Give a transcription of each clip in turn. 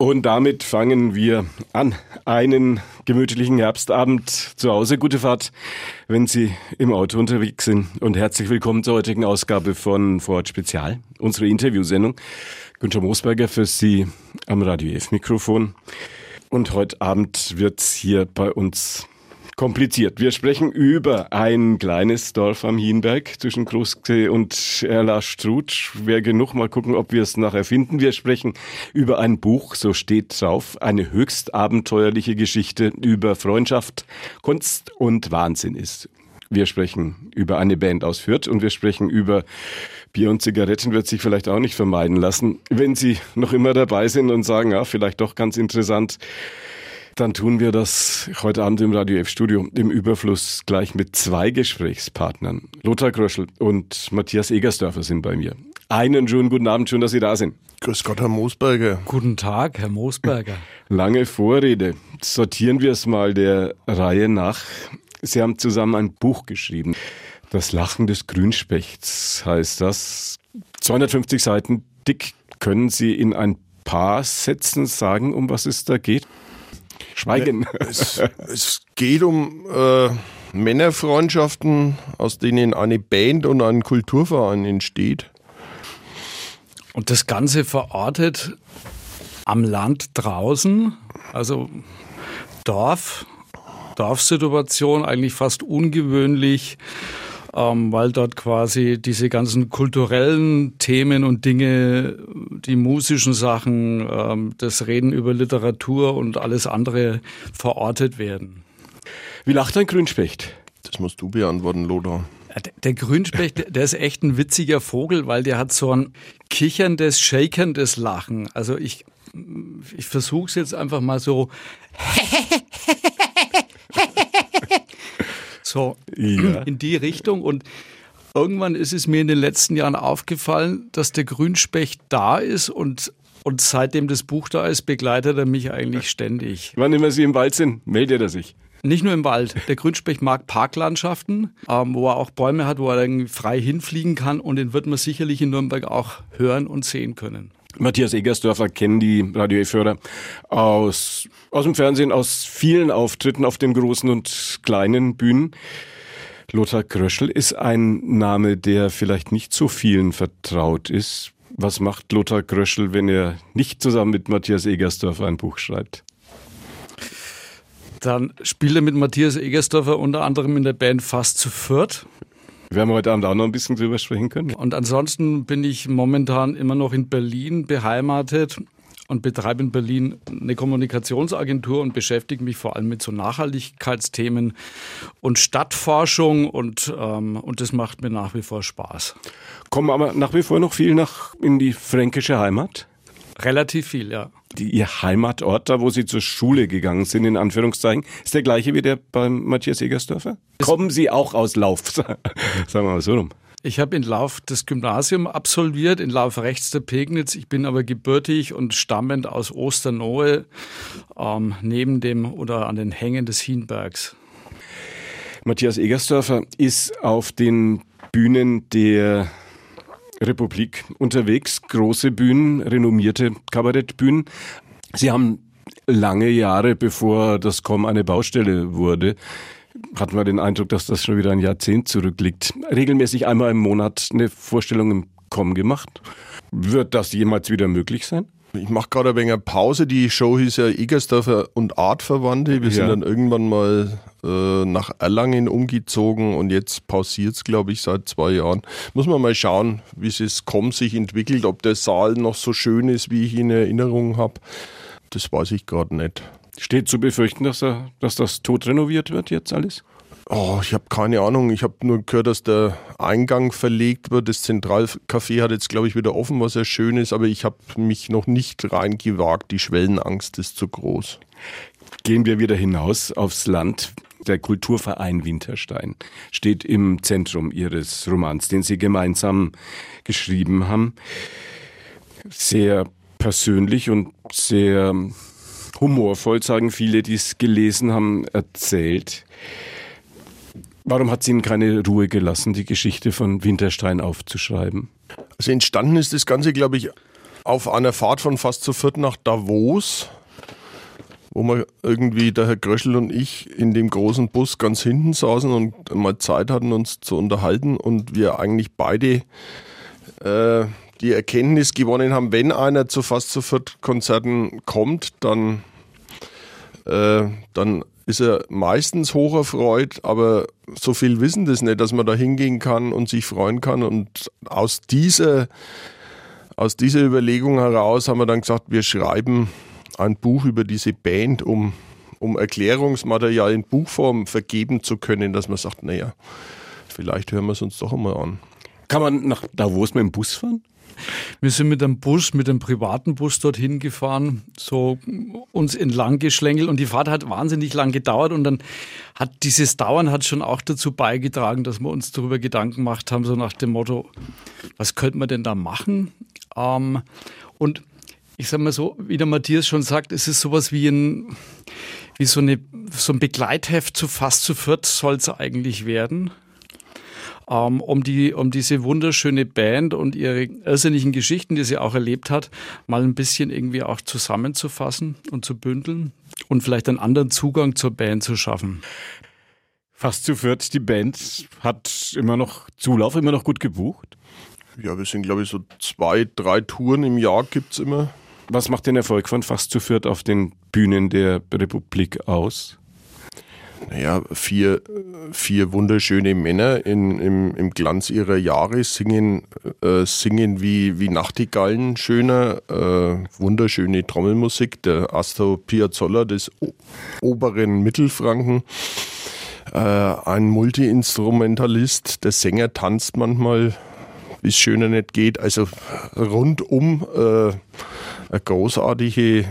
Und damit fangen wir an. Einen gemütlichen Herbstabend zu Hause. Gute Fahrt, wenn Sie im Auto unterwegs sind. Und herzlich willkommen zur heutigen Ausgabe von Vorort Spezial, unsere Interviewsendung. Günther Moosberger für Sie am Radio F Mikrofon. Und heute Abend wird's hier bei uns kompliziert. Wir sprechen über ein kleines Dorf am Hienberg zwischen Großsee und Erlastruth. Wer genug, mal gucken, ob wir es nachher finden. Wir sprechen über ein Buch, so steht drauf, eine höchst abenteuerliche Geschichte über Freundschaft, Kunst und Wahnsinn ist. Wir sprechen über eine Band aus Fürth und wir sprechen über Bier und Zigaretten wird sich vielleicht auch nicht vermeiden lassen. Wenn Sie noch immer dabei sind und sagen, ja, vielleicht doch ganz interessant, dann tun wir das heute Abend im Radio F-Studio im Überfluss gleich mit zwei Gesprächspartnern. Lothar Kröschel und Matthias Egersdörfer sind bei mir. Einen schönen guten Abend, schön, dass Sie da sind. Grüß Gott, Herr Moosberger. Guten Tag, Herr Moosberger. Lange Vorrede. Sortieren wir es mal der Reihe nach. Sie haben zusammen ein Buch geschrieben. Das Lachen des Grünspechts heißt das. 250 Seiten dick. Können Sie in ein paar Sätzen sagen, um was es da geht? Schweigen. Es, es geht um äh, Männerfreundschaften, aus denen eine Band und ein Kulturverein entsteht. Und das Ganze verortet am Land draußen, also Dorf, Dorfsituation, eigentlich fast ungewöhnlich ähm, weil dort quasi diese ganzen kulturellen Themen und Dinge, die musischen Sachen, ähm, das Reden über Literatur und alles andere verortet werden. Wie lacht ein Grünspecht? Das musst du beantworten, Lothar. Der Grünspecht, der ist echt ein witziger Vogel, weil der hat so ein kicherndes, shakerndes Lachen. Also ich, ich versuche es jetzt einfach mal so So ja. in die Richtung. Und irgendwann ist es mir in den letzten Jahren aufgefallen, dass der Grünspecht da ist und und seitdem das Buch da ist, begleitet er mich eigentlich ständig. Wann immer Sie im Wald sind, meldet er sich. Nicht nur im Wald. Der Grünspecht mag Parklandschaften, ähm, wo er auch Bäume hat, wo er dann frei hinfliegen kann. Und den wird man sicherlich in Nürnberg auch hören und sehen können. Matthias Egersdörfer kennen die Radio E-Förder aus, aus dem Fernsehen, aus vielen Auftritten auf den großen und kleinen Bühnen. Lothar Kröschel ist ein Name, der vielleicht nicht so vielen vertraut ist. Was macht Lothar Kröschel, wenn er nicht zusammen mit Matthias Egersdörfer ein Buch schreibt? Dann spielt er mit Matthias Egersdorfer unter anderem in der Band Fast zu Fürth. Wir haben heute Abend auch noch ein bisschen drüber sprechen können. Und ansonsten bin ich momentan immer noch in Berlin beheimatet und betreibe in Berlin eine Kommunikationsagentur und beschäftige mich vor allem mit so Nachhaltigkeitsthemen und Stadtforschung und, ähm, und das macht mir nach wie vor Spaß. Kommen aber nach wie vor noch viel nach in die fränkische Heimat? Relativ viel, ja. Die, ihr Heimatort, da wo Sie zur Schule gegangen sind, in Anführungszeichen, ist der gleiche wie der beim Matthias Egersdörfer? Kommen Sie auch aus Lauf? Sagen wir mal so rum. Ich habe in Lauf das Gymnasium absolviert, in Lauf rechts der Pegnitz. Ich bin aber gebürtig und stammend aus Osternohe, ähm, neben dem oder an den Hängen des Hienbergs. Matthias Egersdörfer ist auf den Bühnen der Republik unterwegs, große Bühnen, renommierte Kabarettbühnen. Sie haben lange Jahre, bevor das Com eine Baustelle wurde, hatten wir den Eindruck, dass das schon wieder ein Jahrzehnt zurückliegt. Regelmäßig einmal im Monat eine Vorstellung im Com gemacht. Wird das jemals wieder möglich sein? Ich mache gerade ein wenig Pause. Die Show hieß ja Egersdorfer und Artverwandte. Wir sind dann irgendwann mal äh, nach Erlangen umgezogen und jetzt pausiert es, glaube ich, seit zwei Jahren. Muss man mal schauen, wie es kommt, sich entwickelt, ob der Saal noch so schön ist, wie ich ihn in Erinnerung habe. Das weiß ich gerade nicht. Steht zu befürchten, dass, er, dass das tot renoviert wird jetzt alles? Oh, ich habe keine Ahnung. Ich habe nur gehört, dass der Eingang verlegt wird. Das Zentralcafé hat jetzt, glaube ich, wieder offen, was ja schön ist, aber ich habe mich noch nicht reingewagt. Die Schwellenangst ist zu groß. Gehen wir wieder hinaus aufs Land. Der Kulturverein Winterstein steht im Zentrum Ihres Romans, den Sie gemeinsam geschrieben haben. Sehr persönlich und sehr humorvoll, sagen viele, die es gelesen haben, erzählt. Warum hat es Ihnen keine Ruhe gelassen, die Geschichte von Winterstein aufzuschreiben? Also entstanden ist das Ganze, glaube ich, auf einer Fahrt von fast zu viert nach Davos, wo wir irgendwie, der Herr Gröschel und ich, in dem großen Bus ganz hinten saßen und mal Zeit hatten, uns zu unterhalten und wir eigentlich beide äh, die Erkenntnis gewonnen haben, wenn einer zu fast zu viert Konzerten kommt, dann, äh, dann ist er meistens hoch erfreut, aber so viel wissen das nicht, dass man da hingehen kann und sich freuen kann. Und aus dieser, aus dieser Überlegung heraus haben wir dann gesagt, wir schreiben ein Buch über diese Band, um, um Erklärungsmaterial in Buchform vergeben zu können, dass man sagt, naja, vielleicht hören wir es uns doch einmal an. Kann man nach Davos mit dem Bus fahren? Wir sind mit dem Bus, mit dem privaten Bus dorthin gefahren, so uns entlang geschlängelt und die Fahrt hat wahnsinnig lang gedauert und dann hat dieses Dauern hat schon auch dazu beigetragen, dass wir uns darüber Gedanken gemacht haben, so nach dem Motto, was könnte man denn da machen? Ähm, und ich sage mal so, wie der Matthias schon sagt, es ist sowas wie ein, wie so, eine, so ein Begleitheft zu fast zu viert soll es eigentlich werden ähm, um, die, um diese wunderschöne Band und ihre irrsinnigen Geschichten, die sie auch erlebt hat, mal ein bisschen irgendwie auch zusammenzufassen und zu bündeln und vielleicht einen anderen Zugang zur Band zu schaffen. Fast zu viert, die Band hat immer noch Zulauf, immer noch gut gebucht. Ja, wir sind, glaube ich, so zwei, drei Touren im Jahr gibt es immer. Was macht den Erfolg von Fast zu viert auf den Bühnen der Republik aus? Naja, vier, vier wunderschöne Männer in, im, im Glanz ihrer Jahre singen, äh, singen wie, wie Nachtigallen schöner, äh, wunderschöne Trommelmusik. Der Astor Piazzolla des o oberen Mittelfranken, äh, ein Multiinstrumentalist, der Sänger tanzt manchmal, wie es schöner nicht geht. Also rundum äh, eine großartige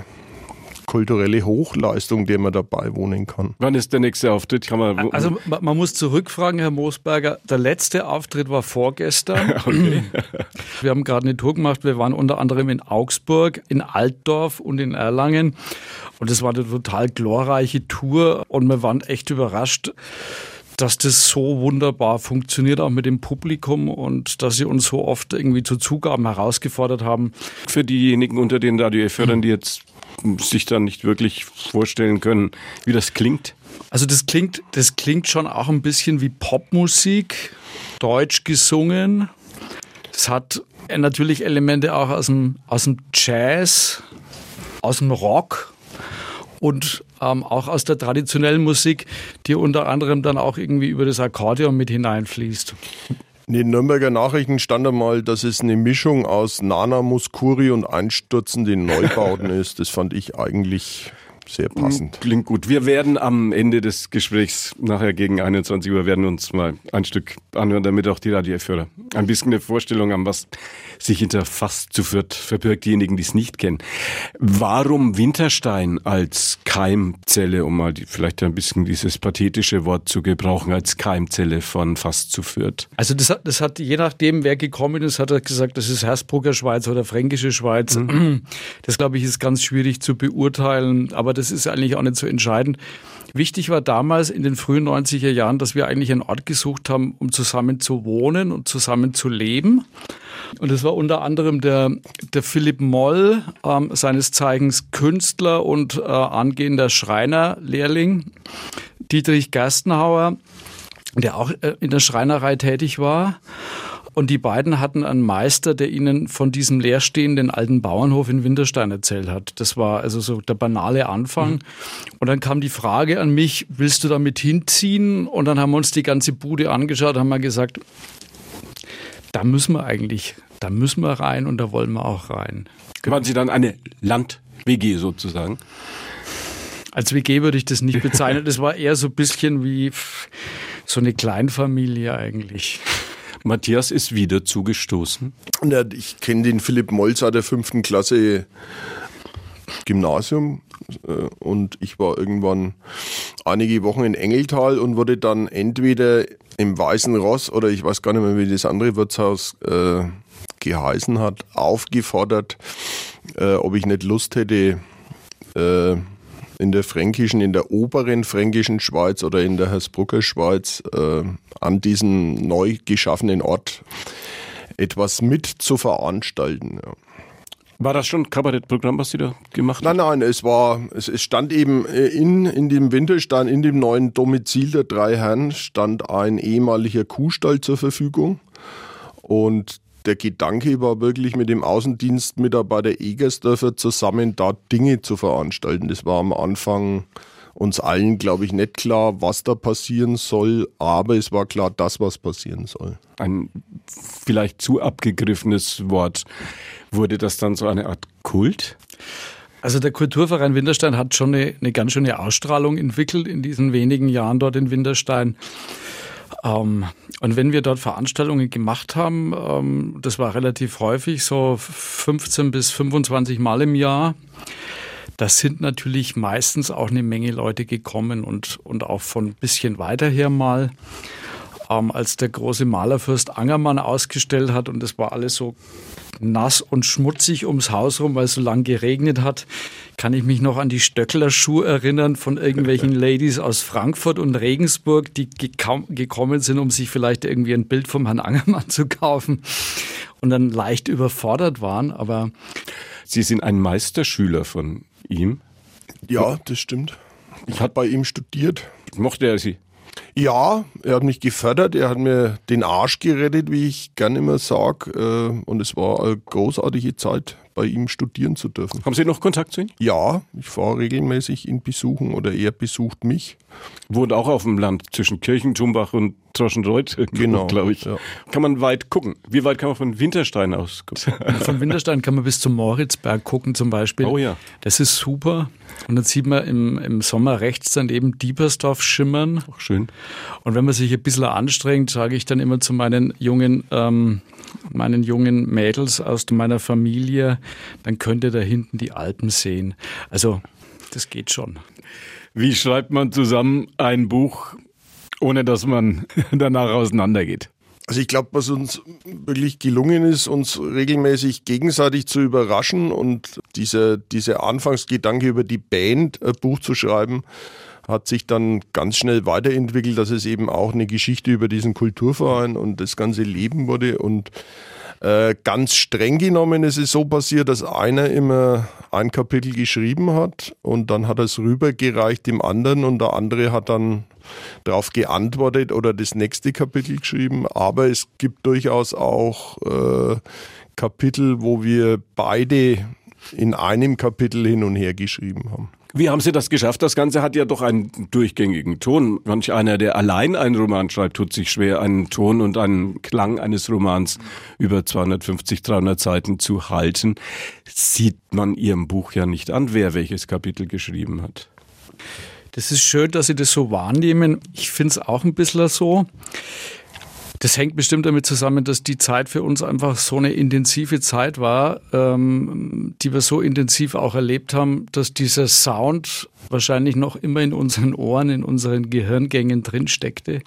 kulturelle Hochleistung, der man dabei wohnen kann. Wann ist der nächste Auftritt? Kann man also man muss zurückfragen, Herr Moosberger, der letzte Auftritt war vorgestern. okay. Wir haben gerade eine Tour gemacht, wir waren unter anderem in Augsburg, in Altdorf und in Erlangen. Und es war eine total glorreiche Tour und wir waren echt überrascht dass das so wunderbar funktioniert, auch mit dem Publikum und dass sie uns so oft irgendwie zu Zugaben herausgefordert haben. Für diejenigen unter den Radio-Fördern, die jetzt sich dann nicht wirklich vorstellen können, wie das klingt? Also das klingt, das klingt schon auch ein bisschen wie Popmusik, deutsch gesungen. Es hat natürlich Elemente auch aus dem, aus dem Jazz, aus dem Rock und ähm, auch aus der traditionellen Musik, die unter anderem dann auch irgendwie über das Akkordeon mit hineinfließt. In den Nürnberger Nachrichten stand einmal, dass es eine Mischung aus Nana Muskuri und einstürzenden Neubauten ist. Das fand ich eigentlich sehr passend. Klingt gut. Wir werden am Ende des Gesprächs nachher gegen 21 Uhr werden uns mal ein Stück anhören, damit auch die Radioführer ein bisschen eine Vorstellung haben, was sich hinter Fast zu viert verbirgt, diejenigen, die es nicht kennen. Warum Winterstein als Keimzelle, um mal die, vielleicht ein bisschen dieses pathetische Wort zu gebrauchen, als Keimzelle von Fast zu viert? Also das hat, das hat je nachdem, wer gekommen ist, hat er gesagt, das ist Hersbrucker Schweiz oder Fränkische Schweiz. Mhm. Das glaube ich ist ganz schwierig zu beurteilen, aber das ist eigentlich auch nicht so entscheidend. Wichtig war damals in den frühen 90er Jahren, dass wir eigentlich einen Ort gesucht haben, um zusammen zu wohnen und zusammen zu leben. Und es war unter anderem der, der Philipp Moll, ähm, seines Zeigens Künstler und äh, angehender Schreinerlehrling, Dietrich Gerstenhauer, der auch äh, in der Schreinerei tätig war. Und die beiden hatten einen Meister, der ihnen von diesem leerstehenden alten Bauernhof in Winterstein erzählt hat. Das war also so der banale Anfang. Mhm. Und dann kam die Frage an mich, willst du damit hinziehen? Und dann haben wir uns die ganze Bude angeschaut, haben wir gesagt, da müssen wir eigentlich, da müssen wir rein und da wollen wir auch rein. Waren Sie dann eine Land-WG sozusagen? Als WG würde ich das nicht bezeichnen. Das war eher so ein bisschen wie so eine Kleinfamilie eigentlich. Matthias ist wieder zugestoßen. Ich kenne den Philipp Moll seit der fünften Klasse Gymnasium äh, und ich war irgendwann einige Wochen in Engeltal und wurde dann entweder im Weißen Ross oder ich weiß gar nicht mehr, wie das andere Wirtshaus äh, geheißen hat, aufgefordert, äh, ob ich nicht Lust hätte, äh, in der fränkischen, in der oberen fränkischen Schweiz oder in der Hersbrucker Schweiz äh, an diesem neu geschaffenen Ort etwas mit zu veranstalten. Ja. War das schon Kabarettprogramm, was Sie da gemacht haben? Nein, nein, es war, es, es stand eben äh, in, in dem Winterstein, in dem neuen Domizil der drei Herren, stand ein ehemaliger Kuhstall zur Verfügung. Und der Gedanke war wirklich mit dem Außendienstmitarbeiter Egersdörfer zusammen da Dinge zu veranstalten. Das war am Anfang uns allen, glaube ich, nicht klar, was da passieren soll, aber es war klar, das, was passieren soll. Ein vielleicht zu abgegriffenes Wort. Wurde das dann so eine Art Kult? Also der Kulturverein Winterstein hat schon eine, eine ganz schöne Ausstrahlung entwickelt in diesen wenigen Jahren dort in Winterstein. Ähm, und wenn wir dort Veranstaltungen gemacht haben, ähm, das war relativ häufig, so 15 bis 25 Mal im Jahr, da sind natürlich meistens auch eine Menge Leute gekommen und, und auch von ein bisschen weiter her mal. Ähm, als der große Malerfürst Angermann ausgestellt hat und es war alles so nass und schmutzig ums Haus rum, weil es so lang geregnet hat, kann ich mich noch an die Stöckler-Schuhe erinnern von irgendwelchen Ladies aus Frankfurt und Regensburg, die gekommen sind, um sich vielleicht irgendwie ein Bild vom Herrn Angermann zu kaufen und dann leicht überfordert waren. Aber Sie sind ein Meisterschüler von ihm? Ja, das stimmt. Ich habe bei ihm studiert. Mochte er Sie? Ja, er hat mich gefördert, er hat mir den Arsch gerettet, wie ich gerne immer sage. Äh, und es war eine großartige Zeit, bei ihm studieren zu dürfen. Haben Sie noch Kontakt zu ihm? Ja, ich fahre regelmäßig ihn besuchen oder er besucht mich. Wohnt auch auf dem Land zwischen Kirchen, Tumbach und Troschenreuth, genau, glaube ich. Ja. Kann man weit gucken. Wie weit kann man von Winterstein aus gucken? Von Winterstein kann man bis zum Moritzberg gucken zum Beispiel. Oh ja. Das ist super. Und dann sieht man im, im Sommer rechts dann eben Diepersdorf schimmern. Auch schön. Und wenn man sich ein bisschen anstrengt, sage ich dann immer zu meinen jungen, ähm, meinen jungen Mädels aus meiner Familie, dann könnt ihr da hinten die Alpen sehen. Also, das geht schon. Wie schreibt man zusammen ein Buch, ohne dass man danach auseinandergeht? Also ich glaube, was uns wirklich gelungen ist, uns regelmäßig gegenseitig zu überraschen und dieser, dieser Anfangsgedanke über die Band ein Buch zu schreiben, hat sich dann ganz schnell weiterentwickelt, dass es eben auch eine Geschichte über diesen Kulturverein und das ganze Leben wurde und äh, ganz streng genommen ist es so passiert, dass einer immer ein Kapitel geschrieben hat und dann hat er es rübergereicht dem anderen und der andere hat dann darauf geantwortet oder das nächste Kapitel geschrieben. Aber es gibt durchaus auch äh, Kapitel, wo wir beide in einem Kapitel hin und her geschrieben haben. Wie haben Sie das geschafft? Das Ganze hat ja doch einen durchgängigen Ton. Manch einer, der allein einen Roman schreibt, tut sich schwer, einen Ton und einen Klang eines Romans über 250, 300 Seiten zu halten. Sieht man Ihrem Buch ja nicht an, wer welches Kapitel geschrieben hat. Das ist schön, dass Sie das so wahrnehmen. Ich finde es auch ein bisschen so. Das hängt bestimmt damit zusammen, dass die Zeit für uns einfach so eine intensive Zeit war, ähm, die wir so intensiv auch erlebt haben, dass dieser Sound wahrscheinlich noch immer in unseren Ohren, in unseren Gehirngängen drin steckte.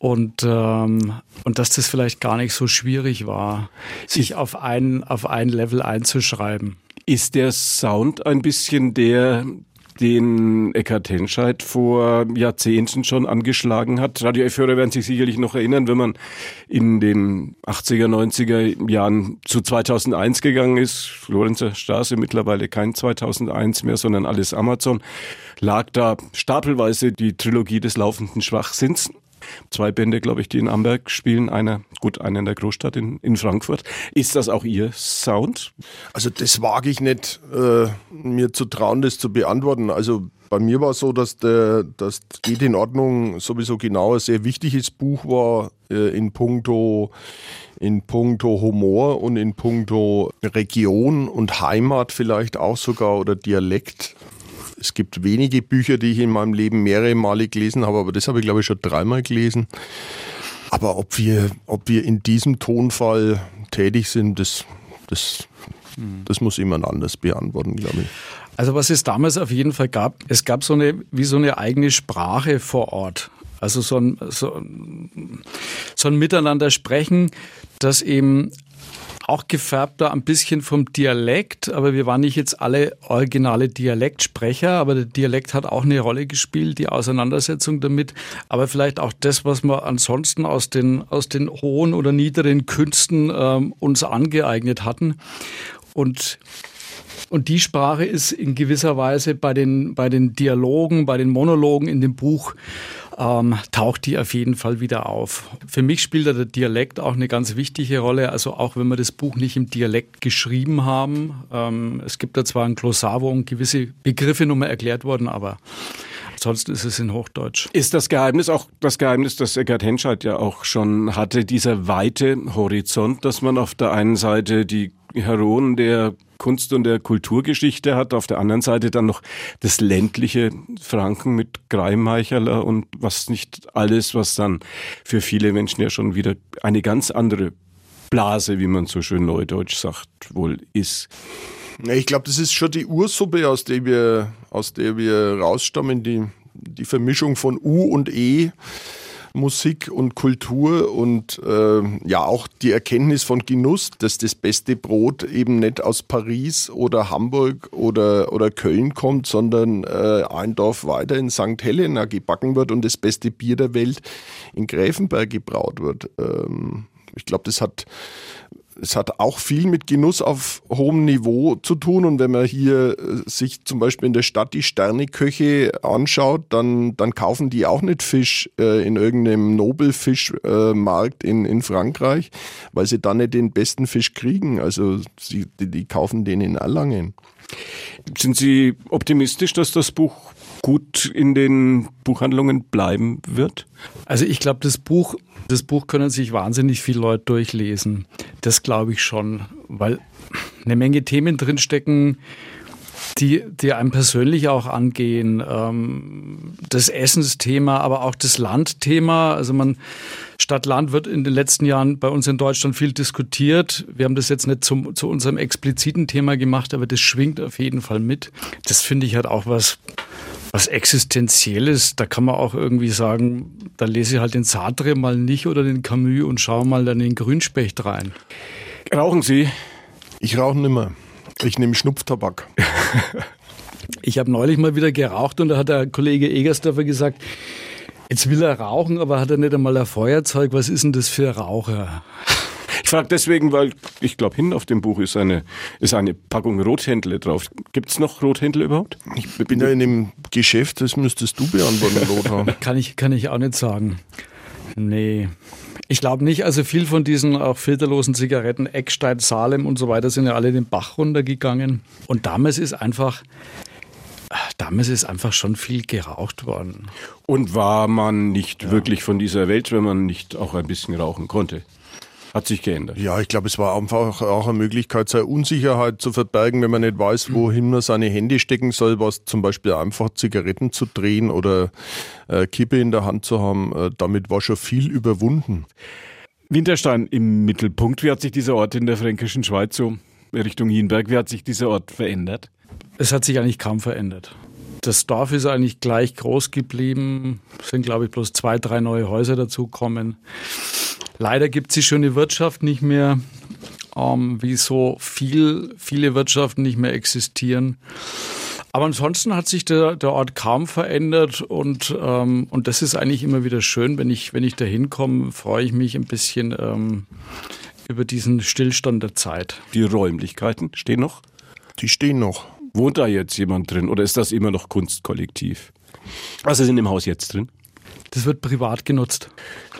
Und, ähm, und dass das vielleicht gar nicht so schwierig war, sich auf ein, auf ein Level einzuschreiben. Ist der Sound ein bisschen der, den Eckhard Henscheid vor Jahrzehnten schon angeschlagen hat. Radio F-Hörer werden sich sicherlich noch erinnern, wenn man in den 80er, 90er Jahren zu 2001 gegangen ist. Florenzer Straße mittlerweile kein 2001 mehr, sondern alles Amazon. Lag da stapelweise die Trilogie des laufenden Schwachsinns Zwei Bände, glaube ich, die in Amberg spielen. Einer, gut, einer in der Großstadt in, in Frankfurt. Ist das auch Ihr Sound? Also das wage ich nicht, äh, mir zu trauen, das zu beantworten. Also bei mir war es so, dass der, das geht in Ordnung sowieso genau ein sehr wichtiges Buch war äh, in puncto in puncto Humor und in puncto Region und Heimat vielleicht auch sogar oder Dialekt es gibt wenige Bücher, die ich in meinem Leben mehrere Male gelesen habe, aber das habe ich glaube ich schon dreimal gelesen. Aber ob wir, ob wir in diesem Tonfall tätig sind, das, das, das muss jemand anders beantworten, glaube ich. Also was es damals auf jeden Fall gab, es gab so eine, wie so eine eigene Sprache vor Ort. Also so ein, so, so ein Miteinander sprechen, das eben auch gefärbt ein bisschen vom Dialekt, aber wir waren nicht jetzt alle originale Dialektsprecher, aber der Dialekt hat auch eine Rolle gespielt, die Auseinandersetzung damit, aber vielleicht auch das, was wir ansonsten aus den, aus den hohen oder niederen Künsten ähm, uns angeeignet hatten. Und und die Sprache ist in gewisser Weise bei den, bei den Dialogen, bei den Monologen in dem Buch ähm, taucht die auf jeden Fall wieder auf. Für mich spielt der Dialekt auch eine ganz wichtige Rolle. Also auch wenn wir das Buch nicht im Dialekt geschrieben haben. Ähm, es gibt da zwar ein Glossar, wo gewisse Begriffe nochmal erklärt wurden, aber Ansonsten ist es in Hochdeutsch. Ist das Geheimnis auch das Geheimnis, das Eckart Henscheid ja auch schon hatte, dieser weite Horizont, dass man auf der einen Seite die Heroen der Kunst- und der Kulturgeschichte hat, auf der anderen Seite dann noch das ländliche Franken mit Greimeicherler und was nicht alles, was dann für viele Menschen ja schon wieder eine ganz andere Blase, wie man so schön neudeutsch sagt, wohl ist. Ich glaube, das ist schon die Ursuppe, aus der wir, aus der wir rausstammen, die, die Vermischung von U und E. Musik und Kultur und äh, ja auch die Erkenntnis von Genuss, dass das beste Brot eben nicht aus Paris oder Hamburg oder, oder Köln kommt, sondern äh, ein Dorf weiter in St. Helena gebacken wird und das beste Bier der Welt in Gräfenberg gebraut wird. Ähm, ich glaube, das hat es hat auch viel mit Genuss auf hohem Niveau zu tun. Und wenn man hier äh, sich zum Beispiel in der Stadt die Sterneköche anschaut, dann, dann kaufen die auch nicht Fisch äh, in irgendeinem Nobelfischmarkt äh, in, in Frankreich, weil sie dann nicht den besten Fisch kriegen. Also sie, die, die kaufen den in Erlangen. Sind Sie optimistisch, dass das Buch gut in den Buchhandlungen bleiben wird? Also ich glaube, das Buch, das Buch können sich wahnsinnig viele Leute durchlesen. Das glaube ich schon, weil eine Menge Themen drinstecken, die, die einem persönlich auch angehen. Ähm, das Essensthema, aber auch das Landthema. Also man, Stadt-Land wird in den letzten Jahren bei uns in Deutschland viel diskutiert. Wir haben das jetzt nicht zum, zu unserem expliziten Thema gemacht, aber das schwingt auf jeden Fall mit. Das finde ich halt auch was, was Existenzielles. Da kann man auch irgendwie sagen, da lese ich halt den Sartre mal nicht oder den Camus und schaue mal dann in den Grünspecht rein. Rauchen Sie? Ich rauche nimmer. Ich nehme Schnupftabak. ich habe neulich mal wieder geraucht und da hat der Kollege Egersdorfer gesagt, jetzt will er rauchen, aber hat er nicht einmal ein Feuerzeug. Was ist denn das für Raucher? Ich frage deswegen, weil ich glaube, hinten auf dem Buch ist eine, ist eine Packung Rothändle drauf. Gibt es noch Rothändle überhaupt? Ich bin ja in dem Geschäft, das müsstest du beantworten, Lothar. kann, ich, kann ich auch nicht sagen. Nee. Ich glaube nicht. Also viel von diesen auch filterlosen Zigaretten, Eckstein, Salem und so weiter sind ja alle den Bach runtergegangen. Und damals ist einfach, damals ist einfach schon viel geraucht worden. Und war man nicht ja. wirklich von dieser Welt, wenn man nicht auch ein bisschen rauchen konnte? Hat sich geändert. Ja, ich glaube, es war einfach auch eine Möglichkeit, seine Unsicherheit zu verbergen, wenn man nicht weiß, wohin man seine Hände stecken soll, was zum Beispiel einfach Zigaretten zu drehen oder äh, Kippe in der Hand zu haben. Äh, damit war schon viel überwunden. Winterstein im Mittelpunkt. Wie hat sich dieser Ort in der fränkischen Schweiz so Richtung Hienberg, wie hat sich dieser Ort verändert? Es hat sich eigentlich kaum verändert. Das Dorf ist eigentlich gleich groß geblieben. Es sind, glaube ich, bloß zwei, drei neue Häuser dazugekommen. Leider gibt es die schöne Wirtschaft nicht mehr, ähm, wie so viel, viele Wirtschaften nicht mehr existieren. Aber ansonsten hat sich der, der Ort kaum verändert und, ähm, und das ist eigentlich immer wieder schön, wenn ich, wenn ich da hinkomme, freue ich mich ein bisschen ähm, über diesen Stillstand der Zeit. Die Räumlichkeiten stehen noch? Die stehen noch. Wohnt da jetzt jemand drin oder ist das immer noch Kunstkollektiv? Was ist in dem Haus jetzt drin? Das wird privat genutzt.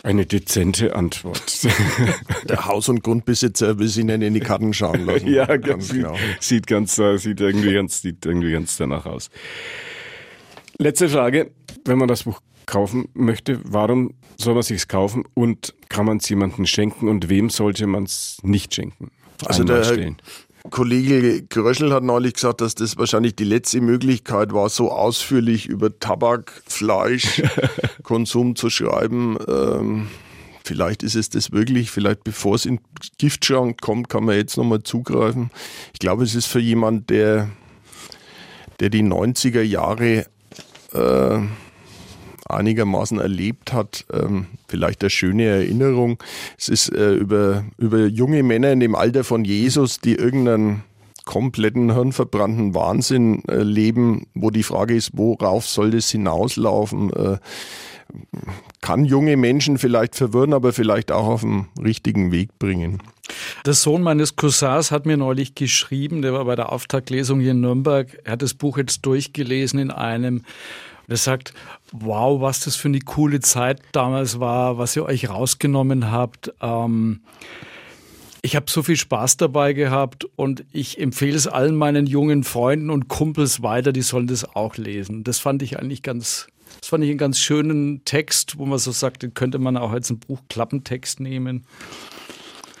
Eine dezente Antwort. Der Haus- und Grundbesitzer will Sie Ihnen in die Karten schauen lassen. ja, ganz genau. Sieht, ganz, äh, sieht, irgendwie ganz, sieht irgendwie ganz danach aus. Letzte Frage. Wenn man das Buch kaufen möchte, warum soll man sich kaufen und kann man es jemandem schenken und wem sollte man es nicht schenken? Also der? Kollege Gröschel hat neulich gesagt, dass das wahrscheinlich die letzte Möglichkeit war, so ausführlich über Tabak, Fleisch, Konsum zu schreiben. Ähm, vielleicht ist es das wirklich, vielleicht bevor es in den Giftschrank kommt, kann man jetzt nochmal zugreifen. Ich glaube, es ist für jemand, der, der die 90er Jahre äh, einigermaßen erlebt hat, ähm, vielleicht eine schöne Erinnerung. Es ist äh, über, über junge Männer in dem Alter von Jesus, die irgendeinen kompletten hirnverbrannten Wahnsinn äh, leben, wo die Frage ist, worauf soll das hinauslaufen? Äh, kann junge Menschen vielleicht verwirren, aber vielleicht auch auf den richtigen Weg bringen. Der Sohn meines Cousins hat mir neulich geschrieben, der war bei der Auftaktlesung hier in Nürnberg, er hat das Buch jetzt durchgelesen in einem er sagt, wow, was das für eine coole Zeit damals war, was ihr euch rausgenommen habt. Ähm, ich habe so viel Spaß dabei gehabt und ich empfehle es allen meinen jungen Freunden und Kumpels weiter, die sollen das auch lesen. Das fand ich eigentlich ganz, das fand ich einen ganz schönen Text, wo man so sagt, den könnte man auch als ein Buchklappentext nehmen.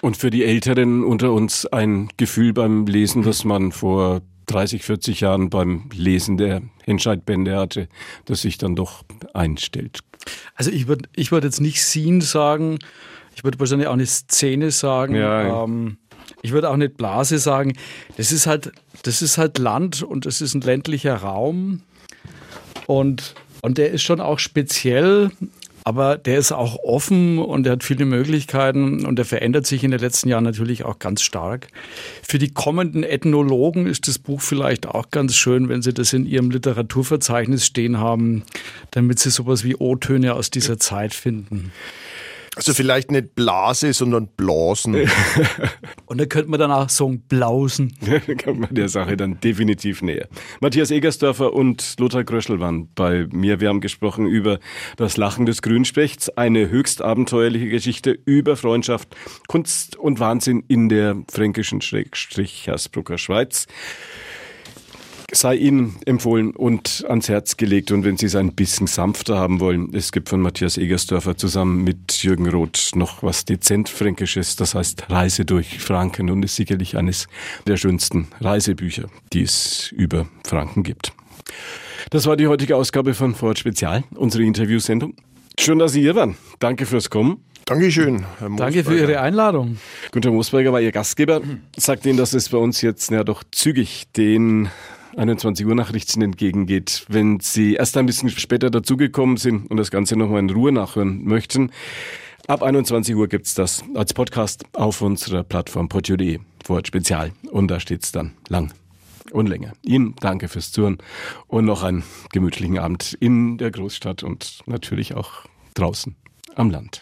Und für die Älteren unter uns ein Gefühl beim Lesen, das man vor 30, 40 Jahren beim Lesen der Entscheidbände hatte, das sich dann doch einstellt. Also ich würde ich würd jetzt nicht Scene sagen, ich würde wahrscheinlich auch eine Szene sagen. Ja. Ähm, ich würde auch nicht Blase sagen. Das ist halt, das ist halt Land und es ist ein ländlicher Raum. Und, und der ist schon auch speziell aber der ist auch offen und er hat viele Möglichkeiten und er verändert sich in den letzten Jahren natürlich auch ganz stark. Für die kommenden Ethnologen ist das Buch vielleicht auch ganz schön, wenn sie das in ihrem Literaturverzeichnis stehen haben, damit sie sowas wie O-Töne aus dieser Zeit finden. Also vielleicht nicht Blase, sondern Blasen. Und da könnte man dann auch sagen Blausen. da kommt man der Sache dann definitiv näher. Matthias Egersdörfer und Lothar Gröschel waren bei mir. Wir haben gesprochen über das Lachen des Grünspechts, eine höchst abenteuerliche Geschichte über Freundschaft, Kunst und Wahnsinn in der fränkischen Schrägstrich Hersbrucker Schweiz sei Ihnen empfohlen und ans Herz gelegt. Und wenn Sie es ein bisschen sanfter haben wollen, es gibt von Matthias Egersdörfer zusammen mit Jürgen Roth noch was dezent Fränkisches, das heißt Reise durch Franken und ist sicherlich eines der schönsten Reisebücher, die es über Franken gibt. Das war die heutige Ausgabe von Vorort Spezial, unsere Interviewsendung. Schön, dass Sie hier waren. Danke fürs Kommen. Dankeschön, Herr Danke für Ihre Einladung. Günter Moosberger war Ihr Gastgeber. Sagt Ihnen, dass es bei uns jetzt ja doch zügig den 21 Uhr Nachrichten entgegengeht. Wenn Sie erst ein bisschen später dazugekommen sind und das Ganze nochmal in Ruhe nachhören möchten, ab 21 Uhr gibt's das als Podcast auf unserer Plattform podio.de, Wort Spezial. Und da steht's dann lang und länger. Ihnen danke fürs Zuhören und noch einen gemütlichen Abend in der Großstadt und natürlich auch draußen am Land.